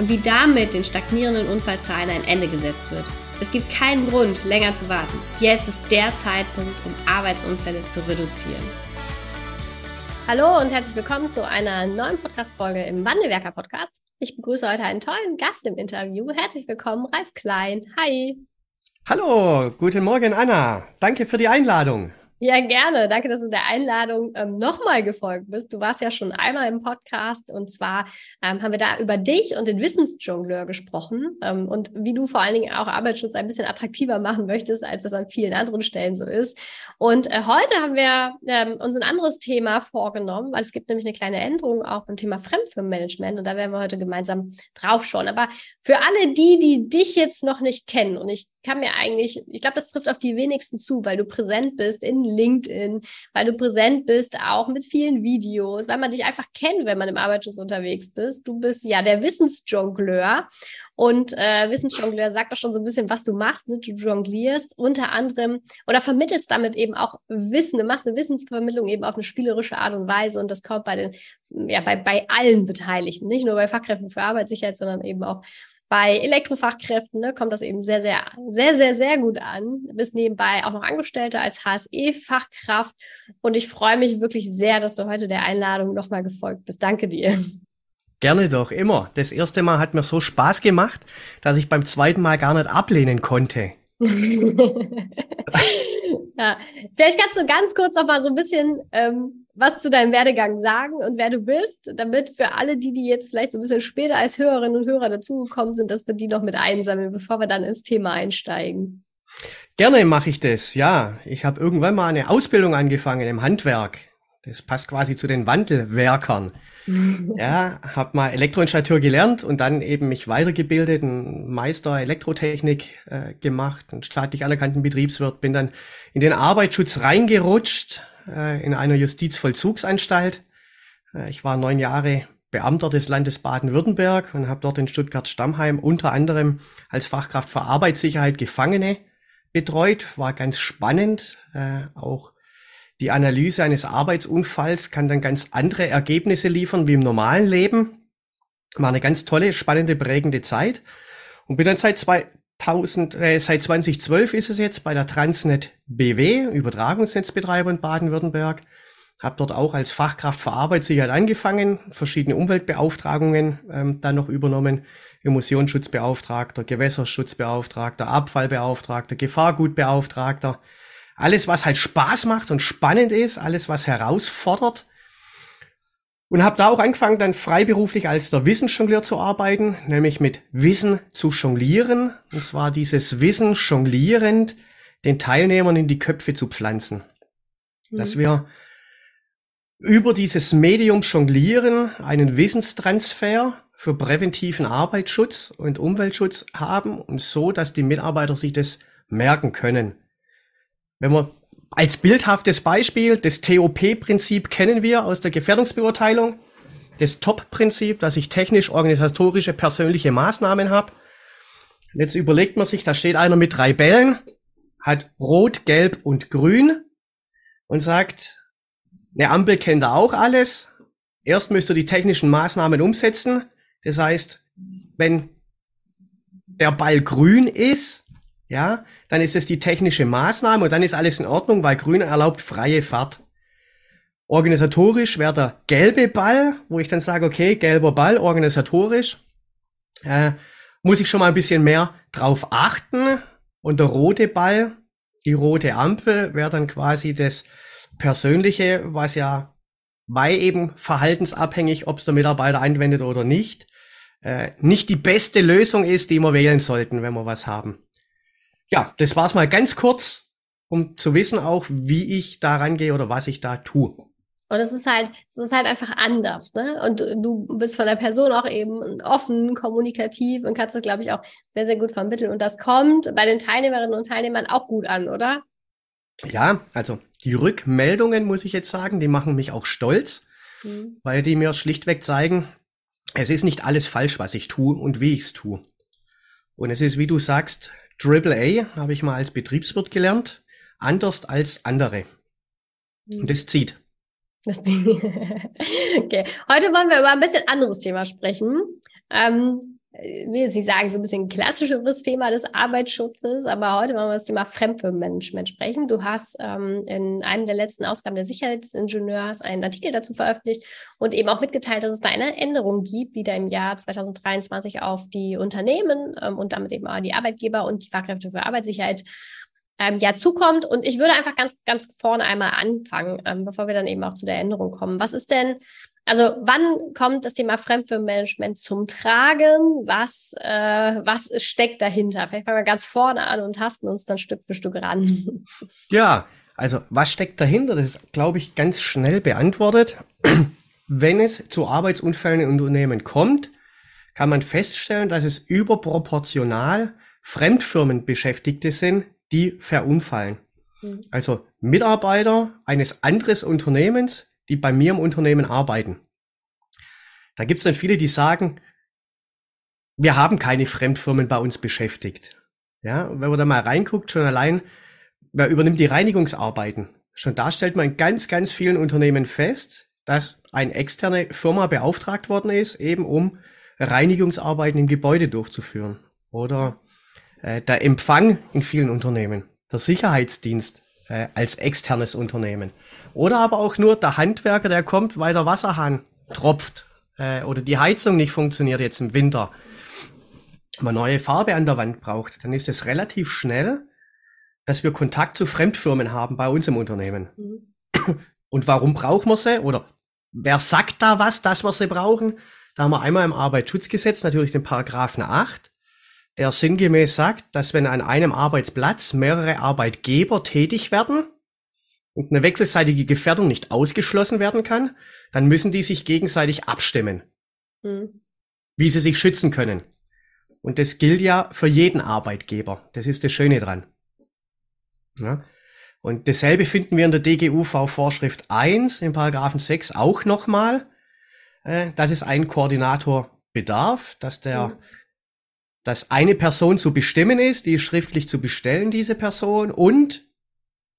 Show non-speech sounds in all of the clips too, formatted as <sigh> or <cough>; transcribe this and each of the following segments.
und wie damit den stagnierenden Unfallzahlen ein Ende gesetzt wird. Es gibt keinen Grund, länger zu warten. Jetzt ist der Zeitpunkt, um Arbeitsunfälle zu reduzieren. Hallo und herzlich willkommen zu einer neuen Podcast-Folge im Wandelwerker Podcast. Ich begrüße heute einen tollen Gast im Interview. Herzlich willkommen, Ralf Klein. Hi. Hallo, guten Morgen, Anna. Danke für die Einladung. Ja, gerne. Danke, dass du der Einladung ähm, nochmal gefolgt bist. Du warst ja schon einmal im Podcast und zwar ähm, haben wir da über dich und den Wissensjongleur gesprochen ähm, und wie du vor allen Dingen auch Arbeitsschutz ein bisschen attraktiver machen möchtest, als das an vielen anderen Stellen so ist. Und äh, heute haben wir ähm, uns ein anderes Thema vorgenommen, weil es gibt nämlich eine kleine Änderung auch beim Thema Fremdfirmenmanagement und da werden wir heute gemeinsam drauf schauen. Aber für alle die, die dich jetzt noch nicht kennen und ich kann mir eigentlich, ich glaube, das trifft auf die wenigsten zu, weil du präsent bist in LinkedIn, weil du präsent bist auch mit vielen Videos, weil man dich einfach kennt, wenn man im Arbeitsschutz unterwegs bist. Du bist ja der Wissensjongleur und äh, Wissensjongleur sagt auch schon so ein bisschen, was du machst. Ne? Du jonglierst unter anderem oder vermittelst damit eben auch Wissen. Du machst eine Wissensvermittlung eben auf eine spielerische Art und Weise und das kommt bei den, ja, bei, bei allen Beteiligten, nicht nur bei Fachkräften für Arbeitssicherheit, sondern eben auch bei Elektrofachkräften ne, kommt das eben sehr, sehr, sehr, sehr, sehr gut an. Du bist nebenbei auch noch Angestellte als HSE-Fachkraft und ich freue mich wirklich sehr, dass du heute der Einladung nochmal gefolgt bist. Danke dir. Gerne doch, immer. Das erste Mal hat mir so Spaß gemacht, dass ich beim zweiten Mal gar nicht ablehnen konnte. Ja, vielleicht kannst du ganz kurz noch mal so ein bisschen ähm, was zu deinem Werdegang sagen und wer du bist, damit für alle, die, die jetzt vielleicht so ein bisschen später als Hörerinnen und Hörer dazugekommen sind, dass wir die noch mit einsammeln, bevor wir dann ins Thema einsteigen. Gerne mache ich das, ja. Ich habe irgendwann mal eine Ausbildung angefangen im Handwerk. Das passt quasi zu den Wandelwerkern. ja, habe mal Elektroinstallateur gelernt und dann eben mich weitergebildet, einen Meister Elektrotechnik äh, gemacht, einen staatlich anerkannten Betriebswirt, bin dann in den Arbeitsschutz reingerutscht, äh, in einer Justizvollzugsanstalt. Äh, ich war neun Jahre Beamter des Landes Baden-Württemberg und habe dort in Stuttgart-Stammheim unter anderem als Fachkraft für Arbeitssicherheit Gefangene betreut. War ganz spannend. Äh, auch die Analyse eines Arbeitsunfalls kann dann ganz andere Ergebnisse liefern wie im normalen Leben. War eine ganz tolle, spannende, prägende Zeit. Und bin dann seit zwei, 1000, äh, seit 2012 ist es jetzt bei der Transnet BW, Übertragungsnetzbetreiber in Baden-Württemberg. Habe dort auch als Fachkraft für Arbeitssicherheit angefangen, verschiedene Umweltbeauftragungen ähm, dann noch übernommen, Emissionsschutzbeauftragter, Gewässerschutzbeauftragter, Abfallbeauftragter, Gefahrgutbeauftragter. Alles, was halt Spaß macht und spannend ist, alles, was herausfordert, und habe da auch angefangen, dann freiberuflich als der Wissensjongleur zu arbeiten, nämlich mit Wissen zu jonglieren. Und zwar dieses Wissen jonglierend den Teilnehmern in die Köpfe zu pflanzen. Mhm. Dass wir über dieses Medium jonglieren einen Wissenstransfer für präventiven Arbeitsschutz und Umweltschutz haben und so, dass die Mitarbeiter sich das merken können. Wenn wir als bildhaftes Beispiel, das TOP-Prinzip kennen wir aus der Gefährdungsbeurteilung. Das TOP-Prinzip, dass ich technisch, organisatorische, persönliche Maßnahmen habe. Jetzt überlegt man sich, da steht einer mit drei Bällen, hat Rot, Gelb und Grün und sagt, eine Ampel kennt er auch alles. Erst müsst ihr die technischen Maßnahmen umsetzen. Das heißt, wenn der Ball grün ist, ja, dann ist es die technische Maßnahme und dann ist alles in Ordnung, weil Grün erlaubt freie Fahrt. Organisatorisch wäre der gelbe Ball, wo ich dann sage, okay, gelber Ball, organisatorisch, äh, muss ich schon mal ein bisschen mehr drauf achten. Und der rote Ball, die rote Ampel, wäre dann quasi das Persönliche, was ja weil eben verhaltensabhängig, ob es der Mitarbeiter anwendet oder nicht, äh, nicht die beste Lösung ist, die wir wählen sollten, wenn wir was haben ja, das war's mal ganz kurz, um zu wissen auch, wie ich da rangehe oder was ich da tue. Und es ist halt, es ist halt einfach anders, ne? Und du bist von der Person auch eben offen, kommunikativ und kannst das, glaube ich, auch sehr, sehr gut vermitteln. Und das kommt bei den Teilnehmerinnen und Teilnehmern auch gut an, oder? Ja, also die Rückmeldungen, muss ich jetzt sagen, die machen mich auch stolz, mhm. weil die mir schlichtweg zeigen, es ist nicht alles falsch, was ich tue und wie ich es tue. Und es ist, wie du sagst, Triple A, habe ich mal als Betriebswirt gelernt, anders als andere. Mhm. Und das zieht. <laughs> okay, heute wollen wir über ein bisschen anderes Thema sprechen. Ähm, ich will jetzt sagen, so ein bisschen klassischeres Thema des Arbeitsschutzes, aber heute wollen wir das Thema Fremdfirmenmanagement sprechen. Du hast ähm, in einem der letzten Ausgaben der Sicherheitsingenieurs einen Artikel dazu veröffentlicht und eben auch mitgeteilt, dass es da eine Änderung gibt, die da im Jahr 2023 auf die Unternehmen ähm, und damit eben auch die Arbeitgeber und die Fachkräfte für Arbeitssicherheit ähm, ja zukommt. Und ich würde einfach ganz, ganz vorne einmal anfangen, ähm, bevor wir dann eben auch zu der Änderung kommen. Was ist denn, also wann kommt das Thema Fremdfirmenmanagement zum Tragen? Was, äh, was steckt dahinter? Vielleicht fangen wir ganz vorne an und tasten uns dann Stück für Stück ran. <laughs> Ja, also was steckt dahinter? Das ist, glaube ich, ganz schnell beantwortet. <clears throat> Wenn es zu Arbeitsunfällen in Unternehmen kommt, kann man feststellen, dass es überproportional Fremdfirmenbeschäftigte sind, die verunfallen. Mhm. Also Mitarbeiter eines anderes Unternehmens, die bei mir im Unternehmen arbeiten. Da gibt es dann viele, die sagen, wir haben keine Fremdfirmen bei uns beschäftigt. Ja, wenn man da mal reinguckt, schon allein, wer übernimmt die Reinigungsarbeiten? Schon da stellt man in ganz, ganz vielen Unternehmen fest, dass eine externe Firma beauftragt worden ist, eben um Reinigungsarbeiten im Gebäude durchzuführen. Oder äh, der Empfang in vielen Unternehmen, der Sicherheitsdienst äh, als externes Unternehmen. Oder aber auch nur der Handwerker, der kommt, weil der Wasserhahn tropft äh, oder die Heizung nicht funktioniert jetzt im Winter. Man neue Farbe an der Wand braucht, dann ist es relativ schnell, dass wir Kontakt zu Fremdfirmen haben bei uns im Unternehmen. Mhm. Und warum brauchen wir sie? Oder wer sagt da was, dass wir sie brauchen? Da haben wir einmal im Arbeitsschutzgesetz natürlich den Paragraphen 8 der sinngemäß sagt, dass wenn an einem Arbeitsplatz mehrere Arbeitgeber tätig werden und eine wechselseitige Gefährdung nicht ausgeschlossen werden kann, dann müssen die sich gegenseitig abstimmen, mhm. wie sie sich schützen können. Und das gilt ja für jeden Arbeitgeber. Das ist das Schöne dran. Ja? Und dasselbe finden wir in der DGUV-Vorschrift 1 in Paragraphen 6 auch nochmal, äh, dass es einen Koordinator bedarf, dass der mhm dass eine Person zu bestimmen ist, die ist schriftlich zu bestellen, diese Person, und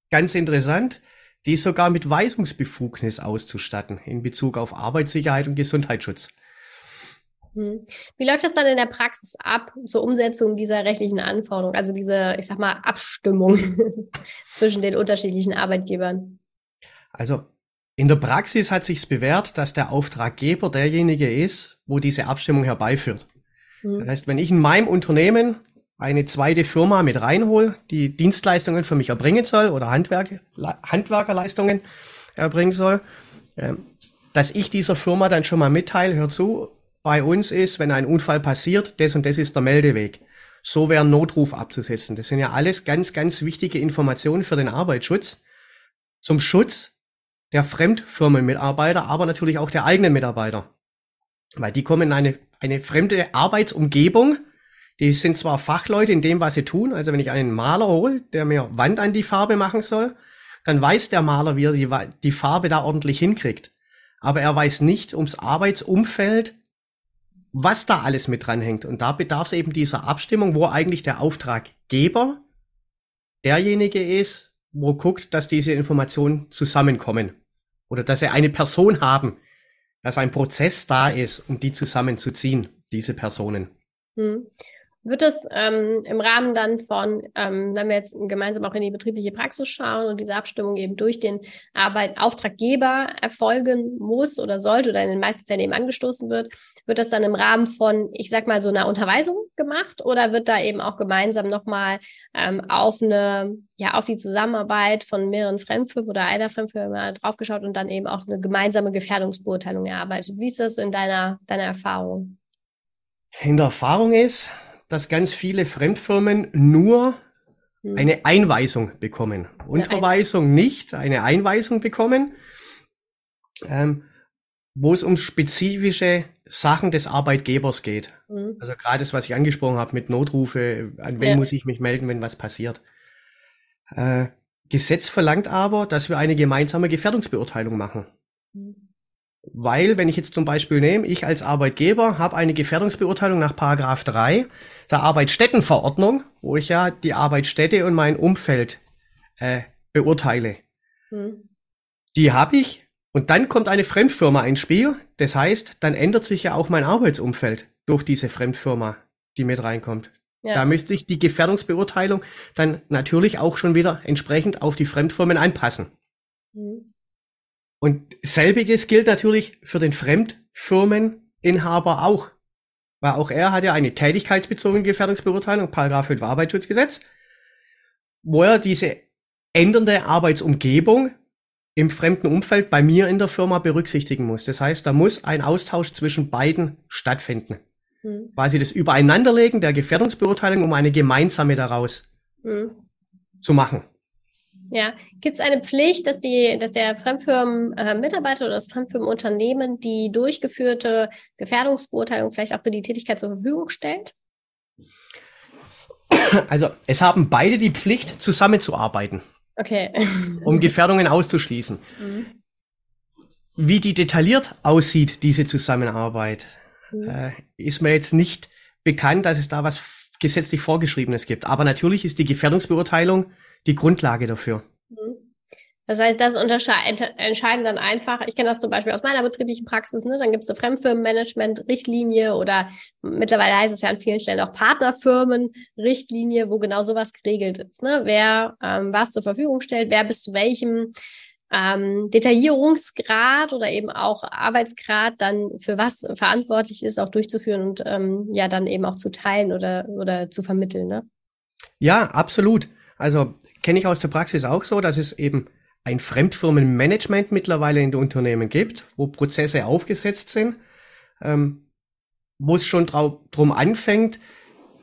ganz interessant, die ist sogar mit Weisungsbefugnis auszustatten in Bezug auf Arbeitssicherheit und Gesundheitsschutz. Hm. Wie läuft das dann in der Praxis ab zur Umsetzung dieser rechtlichen Anforderungen, also diese, ich sag mal, Abstimmung <laughs> zwischen den unterschiedlichen Arbeitgebern? Also in der Praxis hat sich's bewährt, dass der Auftraggeber derjenige ist, wo diese Abstimmung herbeiführt. Mhm. Das heißt, wenn ich in meinem Unternehmen eine zweite Firma mit reinhole, die Dienstleistungen für mich erbringen soll oder Handwerk, Handwerkerleistungen erbringen soll, äh, dass ich dieser Firma dann schon mal mitteile, hör zu, bei uns ist, wenn ein Unfall passiert, das und das ist der Meldeweg. So wäre ein Notruf abzusetzen. Das sind ja alles ganz, ganz wichtige Informationen für den Arbeitsschutz. Zum Schutz der Fremdfirmenmitarbeiter, aber natürlich auch der eigenen Mitarbeiter. Weil die kommen in eine eine fremde Arbeitsumgebung. Die sind zwar Fachleute in dem, was sie tun. Also wenn ich einen Maler hole, der mir Wand an die Farbe machen soll, dann weiß der Maler, wie er die, die Farbe da ordentlich hinkriegt. Aber er weiß nicht ums Arbeitsumfeld, was da alles mit dranhängt. Und da bedarf es eben dieser Abstimmung, wo eigentlich der Auftraggeber derjenige ist, wo guckt, dass diese Informationen zusammenkommen. Oder dass sie eine Person haben, dass ein Prozess da ist, um die zusammenzuziehen, diese Personen. Hm. Wird es ähm, im Rahmen dann von, ähm, wenn wir jetzt gemeinsam auch in die betriebliche Praxis schauen und diese Abstimmung eben durch den Arbeit Auftraggeber erfolgen muss oder sollte oder in den meisten Fällen eben angestoßen wird, wird das dann im Rahmen von, ich sag mal, so einer Unterweisung gemacht oder wird da eben auch gemeinsam nochmal ähm, auf eine, ja, auf die Zusammenarbeit von mehreren Fremdfirmen oder einer Fremdfirma draufgeschaut und dann eben auch eine gemeinsame Gefährdungsbeurteilung erarbeitet? Wie ist das in deiner, deiner Erfahrung? In der Erfahrung ist, dass ganz viele Fremdfirmen nur hm. eine Einweisung bekommen. Unterweisung nicht, eine Einweisung bekommen. ähm, wo es um spezifische Sachen des Arbeitgebers geht. Mhm. Also gerade das, was ich angesprochen habe mit Notrufe, an wen ja. muss ich mich melden, wenn was passiert. Äh, Gesetz verlangt aber, dass wir eine gemeinsame Gefährdungsbeurteilung machen. Mhm. Weil, wenn ich jetzt zum Beispiel nehme, ich als Arbeitgeber habe eine Gefährdungsbeurteilung nach Paragraph 3 der Arbeitsstättenverordnung, wo ich ja die Arbeitsstätte und mein Umfeld äh, beurteile. Mhm. Die habe ich und dann kommt eine Fremdfirma ins Spiel. Das heißt, dann ändert sich ja auch mein Arbeitsumfeld durch diese Fremdfirma, die mit reinkommt. Ja. Da müsste ich die Gefährdungsbeurteilung dann natürlich auch schon wieder entsprechend auf die Fremdfirmen anpassen. Mhm. Und selbiges gilt natürlich für den Fremdfirmeninhaber auch. Weil auch er hat ja eine tätigkeitsbezogene Gefährdungsbeurteilung, Paragraph 5 Arbeitsschutzgesetz, wo er diese ändernde Arbeitsumgebung im fremden Umfeld bei mir in der Firma berücksichtigen muss. Das heißt, da muss ein Austausch zwischen beiden stattfinden. Mhm. Quasi das Übereinanderlegen der Gefährdungsbeurteilung, um eine gemeinsame daraus mhm. zu machen. Ja, gibt es eine Pflicht, dass die, dass der Fremdfirmen-Mitarbeiter oder das Fremdfirmenunternehmen die durchgeführte Gefährdungsbeurteilung vielleicht auch für die Tätigkeit zur Verfügung stellt? Also es haben beide die Pflicht, zusammenzuarbeiten. Okay. um <laughs> Gefährdungen auszuschließen. Mhm. Wie die detailliert aussieht, diese Zusammenarbeit, mhm. äh, ist mir jetzt nicht bekannt, dass es da was gesetzlich Vorgeschriebenes gibt. Aber natürlich ist die Gefährdungsbeurteilung die Grundlage dafür. Mhm. Das heißt, das entscheiden dann einfach, ich kenne das zum Beispiel aus meiner betrieblichen Praxis, ne? dann gibt es eine Fremdfirmenmanagement-Richtlinie oder mittlerweile heißt es ja an vielen Stellen auch Partnerfirmen-Richtlinie, wo genau sowas geregelt ist. Ne? Wer ähm, was zur Verfügung stellt, wer bis zu welchem ähm, Detaillierungsgrad oder eben auch Arbeitsgrad dann für was verantwortlich ist, auch durchzuführen und ähm, ja dann eben auch zu teilen oder, oder zu vermitteln. Ne? Ja, absolut. Also kenne ich aus der Praxis auch so, dass es eben ein Fremdfirmenmanagement mittlerweile in den Unternehmen gibt, wo Prozesse aufgesetzt sind, ähm, wo es schon drum anfängt,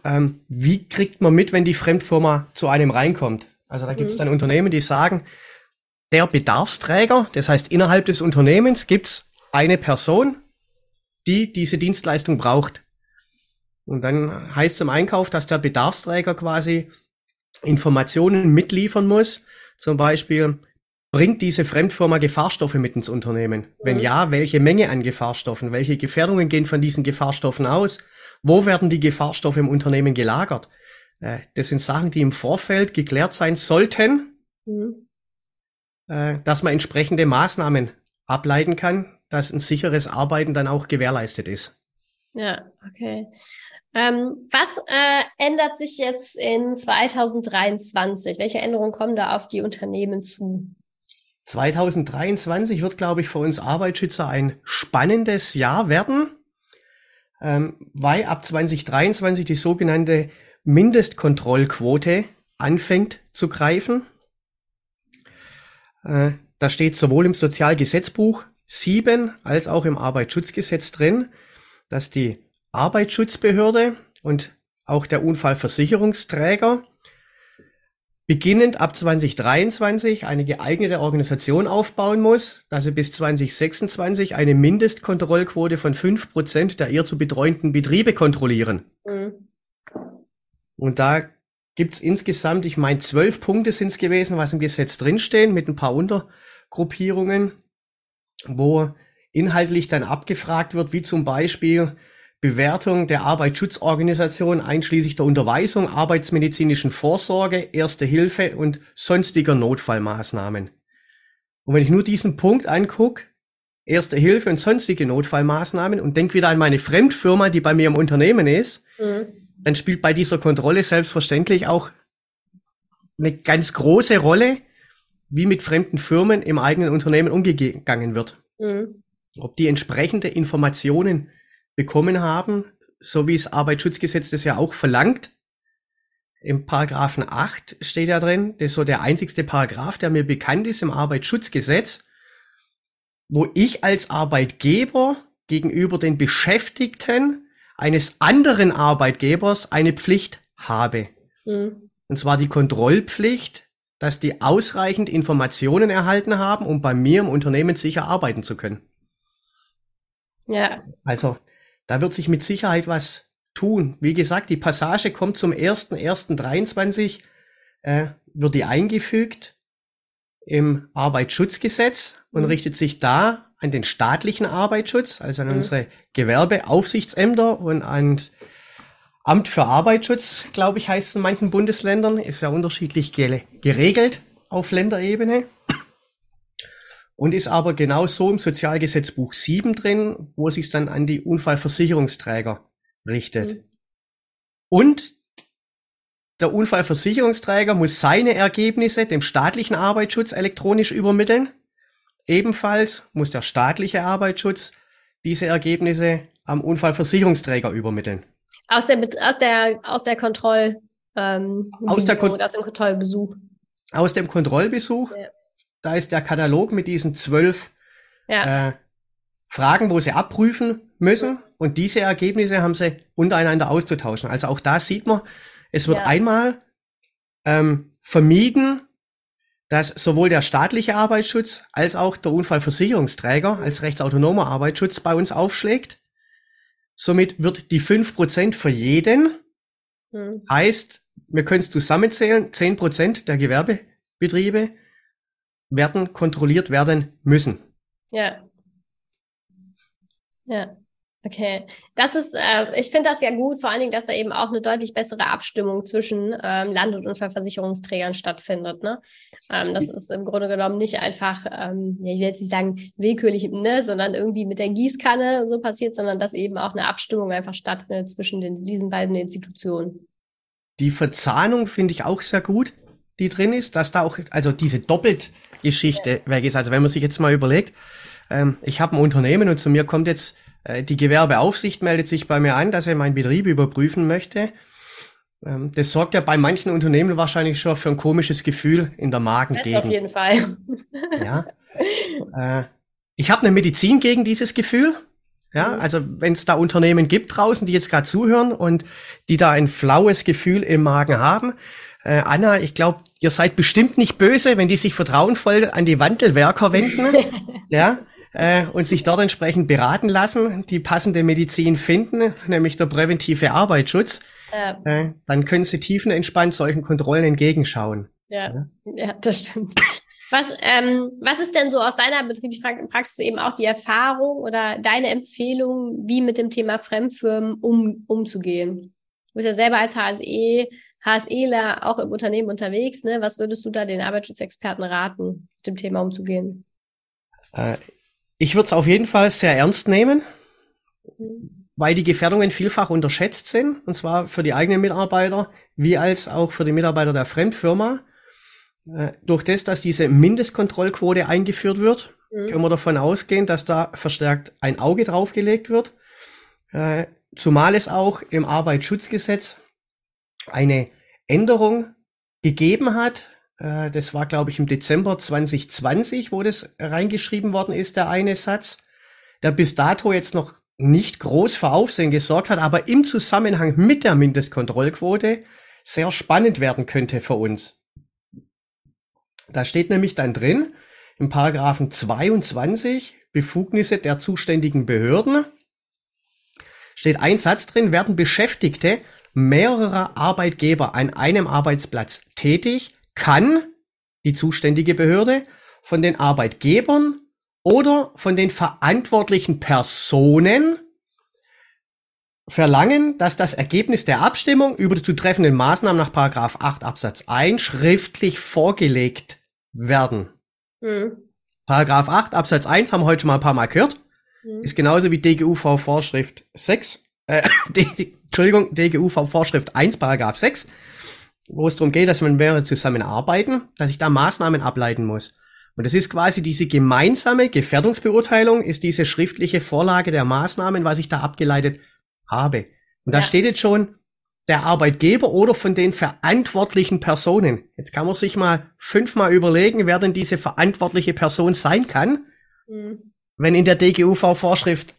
ähm, wie kriegt man mit, wenn die Fremdfirma zu einem reinkommt. Also da gibt es mhm. dann Unternehmen, die sagen, der Bedarfsträger, das heißt innerhalb des Unternehmens gibt's eine Person, die diese Dienstleistung braucht. Und dann heißt es im Einkauf, dass der Bedarfsträger quasi Informationen mitliefern muss. Zum Beispiel, Bringt diese Fremdfirma Gefahrstoffe mit ins Unternehmen? Wenn mhm. ja, welche Menge an Gefahrstoffen? Welche Gefährdungen gehen von diesen Gefahrstoffen aus? Wo werden die Gefahrstoffe im Unternehmen gelagert? Äh, das sind Sachen, die im Vorfeld geklärt sein sollten, mhm. äh, dass man entsprechende Maßnahmen ableiten kann, dass ein sicheres Arbeiten dann auch gewährleistet ist. Ja, okay. Ähm, was äh, ändert sich jetzt in 2023? Welche Änderungen kommen da auf die Unternehmen zu? 2023 wird, glaube ich, für uns Arbeitsschützer ein spannendes Jahr werden, ähm, weil ab 2023 die sogenannte Mindestkontrollquote anfängt zu greifen. Äh, da steht sowohl im Sozialgesetzbuch 7 als auch im Arbeitsschutzgesetz drin, dass die Arbeitsschutzbehörde und auch der Unfallversicherungsträger beginnend ab 2023 eine geeignete Organisation aufbauen muss, dass sie bis 2026 eine Mindestkontrollquote von fünf Prozent der ihr zu betreuenden Betriebe kontrollieren. Mhm. Und da gibt's insgesamt, ich meine, zwölf Punkte sind's gewesen, was im Gesetz drinstehen, mit ein paar Untergruppierungen, wo inhaltlich dann abgefragt wird, wie zum Beispiel Bewertung der Arbeitsschutzorganisation einschließlich der Unterweisung, arbeitsmedizinischen Vorsorge, Erste Hilfe und sonstiger Notfallmaßnahmen. Und wenn ich nur diesen Punkt angucke, Erste Hilfe und sonstige Notfallmaßnahmen und denke wieder an meine Fremdfirma, die bei mir im Unternehmen ist, mhm. dann spielt bei dieser Kontrolle selbstverständlich auch eine ganz große Rolle, wie mit fremden Firmen im eigenen Unternehmen umgegangen wird. Mhm. Ob die entsprechende Informationen bekommen haben, so wie es Arbeitsschutzgesetz das ja auch verlangt. Im Paragraphen 8 steht ja drin, das ist so der einzigste Paragraph, der mir bekannt ist im Arbeitsschutzgesetz, wo ich als Arbeitgeber gegenüber den Beschäftigten eines anderen Arbeitgebers eine Pflicht habe. Mhm. Und zwar die Kontrollpflicht dass die ausreichend Informationen erhalten haben, um bei mir im Unternehmen sicher arbeiten zu können. Ja. Also, da wird sich mit Sicherheit was tun. Wie gesagt, die Passage kommt zum 1.1.23, äh, wird die eingefügt im Arbeitsschutzgesetz und mhm. richtet sich da an den staatlichen Arbeitsschutz, also an mhm. unsere Gewerbeaufsichtsämter und an Amt für Arbeitsschutz, glaube ich, heißt es in manchen Bundesländern, ist ja unterschiedlich geregelt auf Länderebene und ist aber genau so im Sozialgesetzbuch 7 drin, wo es sich dann an die Unfallversicherungsträger richtet. Mhm. Und der Unfallversicherungsträger muss seine Ergebnisse dem staatlichen Arbeitsschutz elektronisch übermitteln. Ebenfalls muss der staatliche Arbeitsschutz diese Ergebnisse am Unfallversicherungsträger übermitteln. Aus der, aus der, aus der Kontroll, ähm, aus, der Kon aus dem Kontrollbesuch. Aus dem Kontrollbesuch. Ja. Da ist der Katalog mit diesen zwölf ja. äh, Fragen, wo sie abprüfen müssen. Und diese Ergebnisse haben sie untereinander auszutauschen. Also auch da sieht man, es wird ja. einmal ähm, vermieden, dass sowohl der staatliche Arbeitsschutz als auch der Unfallversicherungsträger als rechtsautonomer Arbeitsschutz bei uns aufschlägt. Somit wird die fünf Prozent für jeden, hm. heißt, wir können es zusammenzählen, zehn Prozent der Gewerbebetriebe werden kontrolliert werden müssen. Ja. Ja. Okay, das ist, äh, ich finde das ja gut, vor allen Dingen, dass da eben auch eine deutlich bessere Abstimmung zwischen ähm, Land- und Unfallversicherungsträgern stattfindet. Ne? Ähm, das ist im Grunde genommen nicht einfach, ähm, ja, ich will jetzt nicht sagen willkürlich, ne, sondern irgendwie mit der Gießkanne so passiert, sondern dass eben auch eine Abstimmung einfach stattfindet zwischen den, diesen beiden Institutionen. Die Verzahnung finde ich auch sehr gut, die drin ist, dass da auch, also diese Doppeltgeschichte ja. weg ist. Also wenn man sich jetzt mal überlegt, ähm, ich habe ein Unternehmen und zu mir kommt jetzt äh, die Gewerbeaufsicht meldet sich bei mir an, dass er meinen Betrieb überprüfen möchte. Ähm, das sorgt ja bei manchen Unternehmen wahrscheinlich schon für ein komisches Gefühl in der Magengegend. Das auf jeden Fall. ja. Äh, ich habe eine Medizin gegen dieses Gefühl. Ja, mhm. also wenn es da Unternehmen gibt draußen, die jetzt gerade zuhören und die da ein flaues Gefühl im Magen haben, äh, Anna, ich glaube, ihr seid bestimmt nicht böse, wenn die sich vertrauensvoll an die Wandelwerker wenden. <laughs> ja, äh, und sich dort entsprechend beraten lassen, die passende Medizin finden, nämlich der präventive Arbeitsschutz, ja. äh, dann können sie tiefenentspannt solchen Kontrollen entgegenschauen. Ja, ja, ja das stimmt. Was, ähm, was ist denn so aus deiner betrieblichen Praxis eben auch die Erfahrung oder deine Empfehlung, wie mit dem Thema Fremdfirmen um, umzugehen? Du bist ja selber als HSE, HSEler auch im Unternehmen unterwegs. Ne? Was würdest du da den Arbeitsschutzexperten raten, mit dem Thema umzugehen? Äh, ich würde es auf jeden Fall sehr ernst nehmen, weil die Gefährdungen vielfach unterschätzt sind, und zwar für die eigenen Mitarbeiter, wie als auch für die Mitarbeiter der Fremdfirma. Äh, durch das, dass diese Mindestkontrollquote eingeführt wird, mhm. können wir davon ausgehen, dass da verstärkt ein Auge draufgelegt wird. Äh, zumal es auch im Arbeitsschutzgesetz eine Änderung gegeben hat, äh, das war, glaube ich, im Dezember 2020, wo das reingeschrieben worden ist, der eine Satz, der bis dato jetzt noch nicht groß für Aufsehen gesorgt hat, aber im Zusammenhang mit der Mindestkontrollquote sehr spannend werden könnte für uns. Da steht nämlich dann drin, im Paragraphen 22, Befugnisse der zuständigen Behörden, steht ein Satz drin, werden Beschäftigte mehrerer Arbeitgeber an einem Arbeitsplatz tätig, kann die zuständige Behörde von den Arbeitgebern oder von den verantwortlichen Personen verlangen, dass das Ergebnis der Abstimmung über die zu treffenden Maßnahmen nach Paragraph 8 Absatz 1 schriftlich vorgelegt werden. Mhm. Paragraph 8 Absatz 1 haben wir heute schon mal ein paar Mal gehört. Mhm. Ist genauso wie DGUV Vorschrift 6, äh, <laughs> D, Entschuldigung, DGUV Vorschrift 1 Paragraph 6 wo es darum geht, dass man mehrere zusammenarbeiten, dass ich da Maßnahmen ableiten muss. Und das ist quasi diese gemeinsame Gefährdungsbeurteilung, ist diese schriftliche Vorlage der Maßnahmen, was ich da abgeleitet habe. Und da steht jetzt schon der Arbeitgeber oder von den verantwortlichen Personen. Jetzt kann man sich mal fünfmal überlegen, wer denn diese verantwortliche Person sein kann. Mhm. Wenn in der DGUV-Vorschrift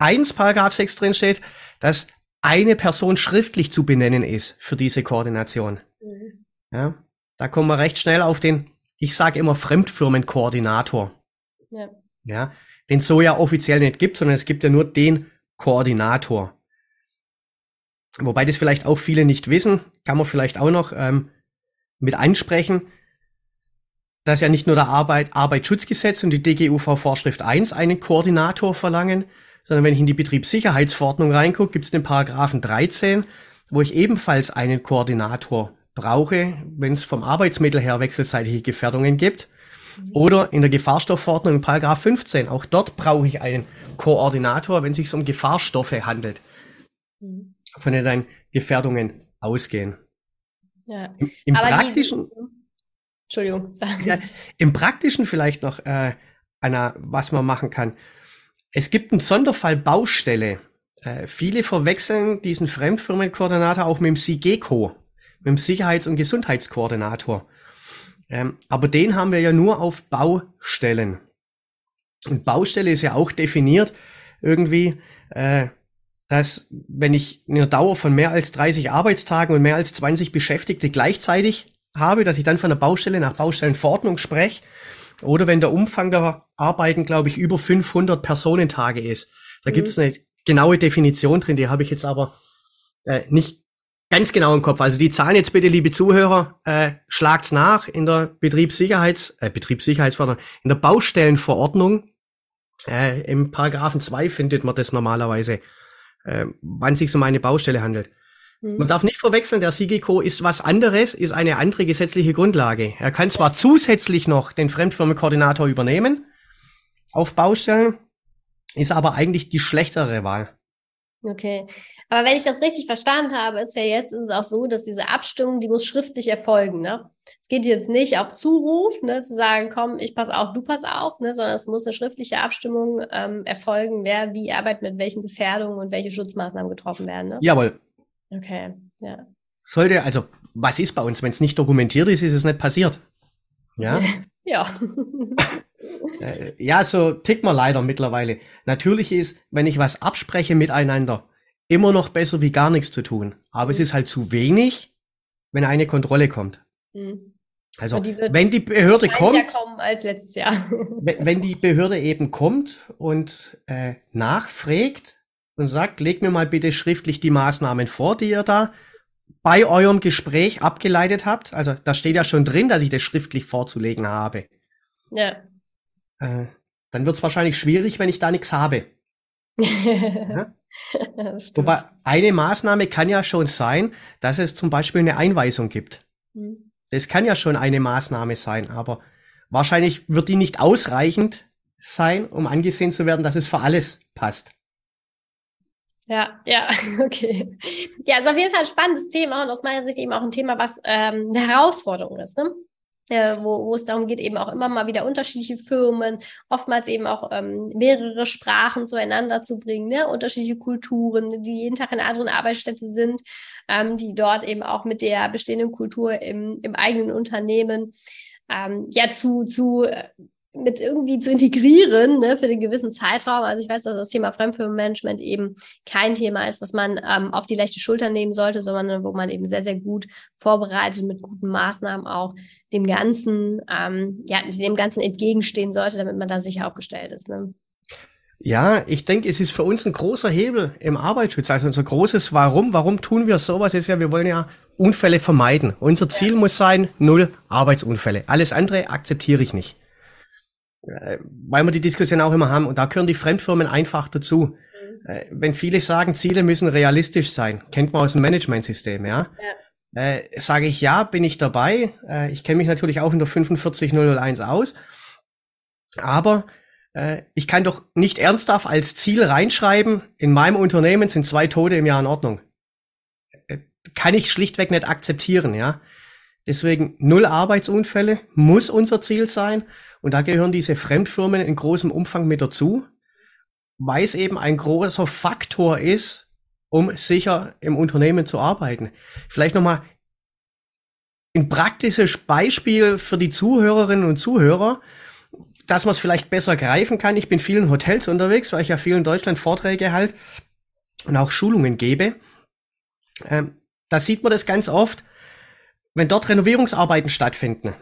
1, Paragraph 6 drin steht, dass eine Person schriftlich zu benennen ist für diese Koordination. Mhm. Ja. da kommen wir recht schnell auf den, ich sage immer Fremdfirmenkoordinator. Ja. ja. Den so ja offiziell nicht gibt, sondern es gibt ja nur den Koordinator. Wobei das vielleicht auch viele nicht wissen, kann man vielleicht auch noch ähm, mit ansprechen, dass ja nicht nur der Arbeit, Arbeitsschutzgesetz und die DGUV Vorschrift 1 einen Koordinator verlangen, sondern wenn ich in die Betriebssicherheitsverordnung reingucke, gibt es den Paragraphen 13, wo ich ebenfalls einen Koordinator brauche, wenn es vom Arbeitsmittel her wechselseitige Gefährdungen gibt. Oder in der Gefahrstoffverordnung in Paragraph 15. Auch dort brauche ich einen Koordinator, wenn es sich um Gefahrstoffe handelt, mhm. von denen dann Gefährdungen ausgehen. Ja. Im, im praktischen, die, Entschuldigung. Ja, Im praktischen vielleicht noch, äh, Anna, was man machen kann. Es gibt einen Sonderfall Baustelle. Äh, viele verwechseln diesen Fremdfirmenkoordinator auch mit dem SIGECO, mit dem Sicherheits- und Gesundheitskoordinator. Ähm, aber den haben wir ja nur auf Baustellen. Und Baustelle ist ja auch definiert irgendwie, äh, dass wenn ich eine Dauer von mehr als 30 Arbeitstagen und mehr als 20 Beschäftigte gleichzeitig habe, dass ich dann von der Baustelle nach Baustellenverordnung spreche, oder wenn der Umfang der Arbeiten, glaube ich, über 500 Personentage ist. Da mhm. gibt es eine genaue Definition drin, die habe ich jetzt aber äh, nicht ganz genau im Kopf. Also die Zahlen jetzt bitte, liebe Zuhörer, äh, schlagt's nach in der Betriebssicherheits, äh, Betriebssicherheitsverordnung, in der Baustellenverordnung, äh, im Paragraphen 2 findet man das normalerweise, äh, wann sich um eine Baustelle handelt. Man darf nicht verwechseln, der SIGECO ist was anderes, ist eine andere gesetzliche Grundlage. Er kann zwar zusätzlich noch den Fremdfirmenkoordinator übernehmen auf Baustellen, ist aber eigentlich die schlechtere Wahl. Okay. Aber wenn ich das richtig verstanden habe, ist ja jetzt ist es auch so, dass diese Abstimmung, die muss schriftlich erfolgen. Ne? Es geht jetzt nicht auf Zuruf, ne, zu sagen, komm, ich pass auf, du pass auf, ne, sondern es muss eine schriftliche Abstimmung ähm, erfolgen, wer wie arbeitet mit welchen Gefährdungen und welche Schutzmaßnahmen getroffen werden. Ne? Jawohl, Okay, ja. Sollte, also, was ist bei uns? Wenn es nicht dokumentiert ist, ist es nicht passiert. Ja? <laughs> ja. <laughs> Äh, ja, so tickt man leider mittlerweile. Natürlich ist, wenn ich was abspreche miteinander, immer noch besser wie gar nichts zu tun. Aber mhm. es ist halt zu wenig, wenn eine Kontrolle kommt. Mhm. Also, die wenn die Behörde kommt, als letztes Jahr. wenn, wenn die Behörde eben kommt und äh, nachfragt, und sagt, legt mir mal bitte schriftlich die Maßnahmen vor, die ihr da bei eurem Gespräch abgeleitet habt. Also da steht ja schon drin, dass ich das schriftlich vorzulegen habe. Ja. Äh, dann wird es wahrscheinlich schwierig, wenn ich da nichts habe. ja? <laughs> Wobei eine Maßnahme kann ja schon sein, dass es zum Beispiel eine Einweisung gibt. Mhm. Das kann ja schon eine Maßnahme sein, aber wahrscheinlich wird die nicht ausreichend sein, um angesehen zu werden, dass es für alles passt. Ja, ja, <laughs> okay. Ja, ist auf jeden Fall ein spannendes Thema und aus meiner Sicht eben auch ein Thema, was ähm, eine Herausforderung ist, ne? Äh, wo, wo es darum geht, eben auch immer mal wieder unterschiedliche Firmen, oftmals eben auch ähm, mehrere Sprachen zueinander zu bringen, ne? unterschiedliche Kulturen, die jeden Tag in einer anderen Arbeitsstätte sind, ähm, die dort eben auch mit der bestehenden Kultur im, im eigenen Unternehmen ähm, ja zu, zu äh, mit irgendwie zu integrieren ne, für den gewissen Zeitraum. Also ich weiß, dass das Thema Fremdfirmenmanagement eben kein Thema ist, was man ähm, auf die leichte Schulter nehmen sollte, sondern wo man eben sehr, sehr gut vorbereitet mit guten Maßnahmen auch dem Ganzen, ähm, ja, dem Ganzen entgegenstehen sollte, damit man da sicher aufgestellt ist. Ne? Ja, ich denke, es ist für uns ein großer Hebel im Arbeitsschutz. Also unser großes Warum, warum tun wir sowas, ist ja, wir wollen ja Unfälle vermeiden. Unser Ziel muss sein, null Arbeitsunfälle. Alles andere akzeptiere ich nicht. Äh, weil wir die Diskussion auch immer haben und da gehören die Fremdfirmen einfach dazu. Mhm. Äh, wenn viele sagen, Ziele müssen realistisch sein, kennt man aus dem Managementsystem, ja. ja. Äh, sage ich ja, bin ich dabei. Äh, ich kenne mich natürlich auch in der 45001 aus. Aber äh, ich kann doch nicht ernsthaft als Ziel reinschreiben, in meinem Unternehmen sind zwei Tote im Jahr in Ordnung. Äh, kann ich schlichtweg nicht akzeptieren, ja. Deswegen null Arbeitsunfälle muss unser Ziel sein. Und da gehören diese Fremdfirmen in großem Umfang mit dazu, weil es eben ein großer Faktor ist, um sicher im Unternehmen zu arbeiten. Vielleicht nochmal ein praktisches Beispiel für die Zuhörerinnen und Zuhörer, dass man es vielleicht besser greifen kann. Ich bin vielen Hotels unterwegs, weil ich ja viel in Deutschland Vorträge halt und auch Schulungen gebe. Ähm, da sieht man das ganz oft wenn dort Renovierungsarbeiten stattfinden.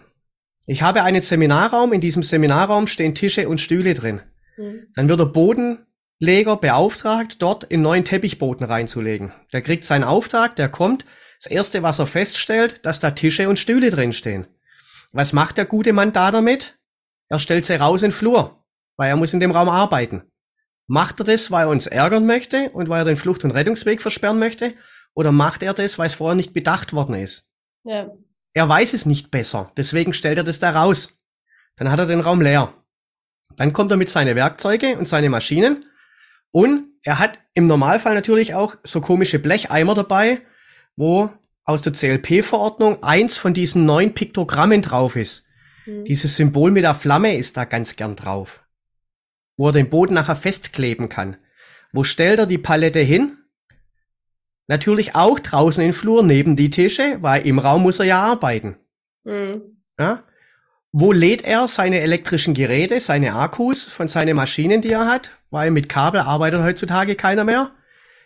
Ich habe einen Seminarraum, in diesem Seminarraum stehen Tische und Stühle drin. Mhm. Dann wird der Bodenleger beauftragt, dort einen neuen Teppichboden reinzulegen. Der kriegt seinen Auftrag, der kommt. Das erste, was er feststellt, dass da Tische und Stühle drin stehen. Was macht der gute Mann da damit? Er stellt sie raus in den Flur, weil er muss in dem Raum arbeiten. Macht er das, weil er uns ärgern möchte und weil er den Flucht- und Rettungsweg versperren möchte? Oder macht er das, weil es vorher nicht bedacht worden ist? Ja. Er weiß es nicht besser, deswegen stellt er das da raus. Dann hat er den Raum leer. Dann kommt er mit seine Werkzeuge und seine Maschinen und er hat im Normalfall natürlich auch so komische Blecheimer dabei, wo aus der CLP-Verordnung eins von diesen neun Piktogrammen drauf ist. Mhm. Dieses Symbol mit der Flamme ist da ganz gern drauf. Wo er den Boden nachher festkleben kann. Wo stellt er die Palette hin? Natürlich auch draußen im Flur neben die Tische, weil im Raum muss er ja arbeiten. Mhm. Ja? Wo lädt er seine elektrischen Geräte, seine Akkus von seinen Maschinen, die er hat? Weil mit Kabel arbeitet heutzutage keiner mehr.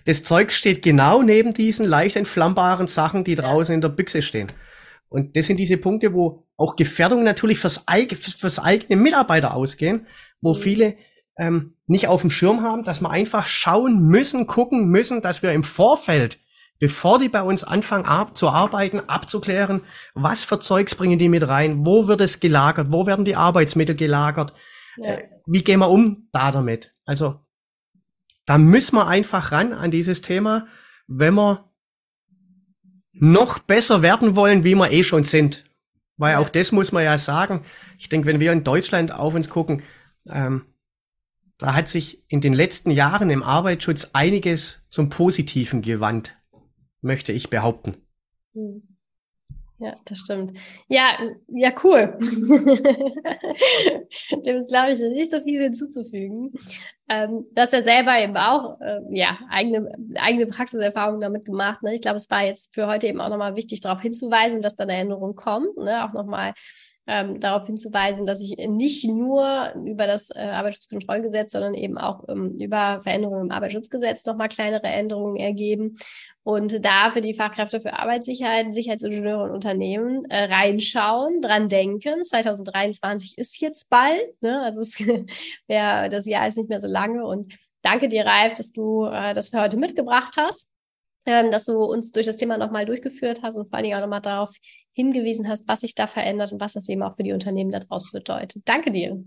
Das Zeug steht genau neben diesen leicht entflammbaren Sachen, die draußen in der Büchse stehen. Und das sind diese Punkte, wo auch Gefährdungen natürlich fürs, eig fürs eigene Mitarbeiter ausgehen, wo mhm. viele ähm, nicht auf dem Schirm haben, dass wir einfach schauen müssen, gucken müssen, dass wir im Vorfeld, bevor die bei uns anfangen ab, zu arbeiten, abzuklären, was für Zeugs bringen die mit rein, wo wird es gelagert, wo werden die Arbeitsmittel gelagert, ja. äh, wie gehen wir um da damit. Also da müssen wir einfach ran an dieses Thema, wenn wir noch besser werden wollen, wie wir eh schon sind. Weil auch das muss man ja sagen. Ich denke, wenn wir in Deutschland auf uns gucken, ähm, da hat sich in den letzten Jahren im Arbeitsschutz einiges zum Positiven gewandt, möchte ich behaupten. Hm. Ja, das stimmt. Ja, ja, cool. <laughs> Dem ist, glaube ich, nicht so viel hinzuzufügen. Ähm, du hast ja selber eben auch äh, ja, eigene, eigene Praxiserfahrungen damit gemacht. Ne? Ich glaube, es war jetzt für heute eben auch nochmal wichtig, darauf hinzuweisen, dass da eine Änderung kommt. Ne? Auch nochmal ähm, darauf hinzuweisen, dass sich nicht nur über das äh, Arbeitsschutzkontrollgesetz, sondern eben auch ähm, über Veränderungen im Arbeitsschutzgesetz nochmal kleinere Änderungen ergeben und da für die Fachkräfte für Arbeitssicherheit, Sicherheitsingenieure und Unternehmen äh, reinschauen, dran denken. 2023 ist jetzt bald, ne? also es, <laughs> ja, das Jahr ist nicht mehr so lange und danke dir, Ralf, dass du äh, das für heute mitgebracht hast. Ähm, dass du uns durch das Thema nochmal durchgeführt hast und vor allen Dingen auch nochmal darauf hingewiesen hast, was sich da verändert und was das eben auch für die Unternehmen daraus bedeutet. Danke dir.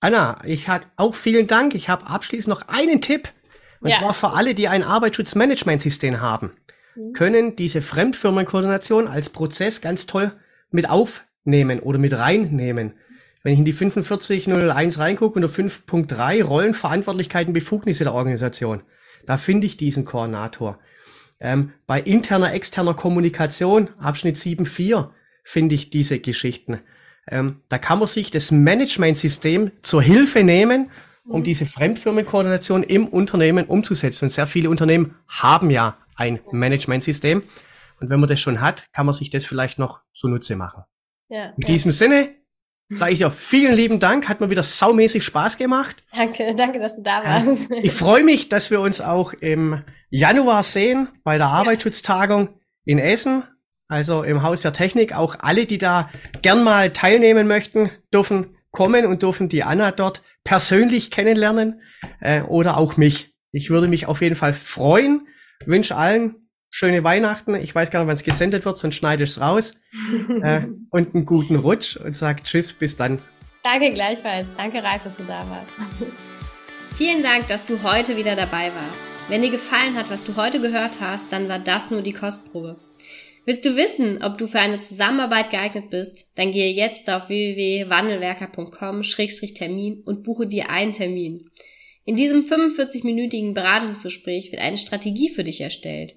Anna, ich hatte auch vielen Dank. Ich habe abschließend noch einen Tipp. Und ja. zwar für alle, die ein Arbeitsschutzmanagementsystem haben, mhm. können diese Fremdfirmenkoordination als Prozess ganz toll mit aufnehmen oder mit reinnehmen. Wenn ich in die 4501 reingucke unter 5.3 Rollen, Verantwortlichkeiten, Befugnisse der Organisation, da finde ich diesen Koordinator. Ähm, bei interner, externer Kommunikation, Abschnitt 7.4, finde ich diese Geschichten. Ähm, da kann man sich das Managementsystem zur Hilfe nehmen, um mhm. diese Fremdfirmenkoordination im Unternehmen umzusetzen. Und sehr viele Unternehmen haben ja ein Managementsystem. Und wenn man das schon hat, kann man sich das vielleicht noch zunutze machen. Ja, In ja. diesem Sinne, sage ich dir vielen lieben Dank, hat mir wieder saumäßig Spaß gemacht. Danke, danke, dass du da warst. ich freue mich, dass wir uns auch im Januar sehen bei der Arbeitsschutztagung in Essen, also im Haus der Technik. Auch alle, die da gern mal teilnehmen möchten, dürfen kommen und dürfen die Anna dort persönlich kennenlernen äh, oder auch mich. Ich würde mich auf jeden Fall freuen. Wünsche allen schöne Weihnachten. Ich weiß gar nicht, wann es gesendet wird, sonst schneide ich es raus. <laughs> äh, und einen guten Rutsch und sage Tschüss, bis dann. Danke gleichfalls. Danke, Ralf, dass du da warst. <laughs> Vielen Dank, dass du heute wieder dabei warst. Wenn dir gefallen hat, was du heute gehört hast, dann war das nur die Kostprobe. Willst du wissen, ob du für eine Zusammenarbeit geeignet bist? Dann gehe jetzt auf www.wandelwerker.com-termin und buche dir einen Termin. In diesem 45-minütigen Beratungsgespräch wird eine Strategie für dich erstellt.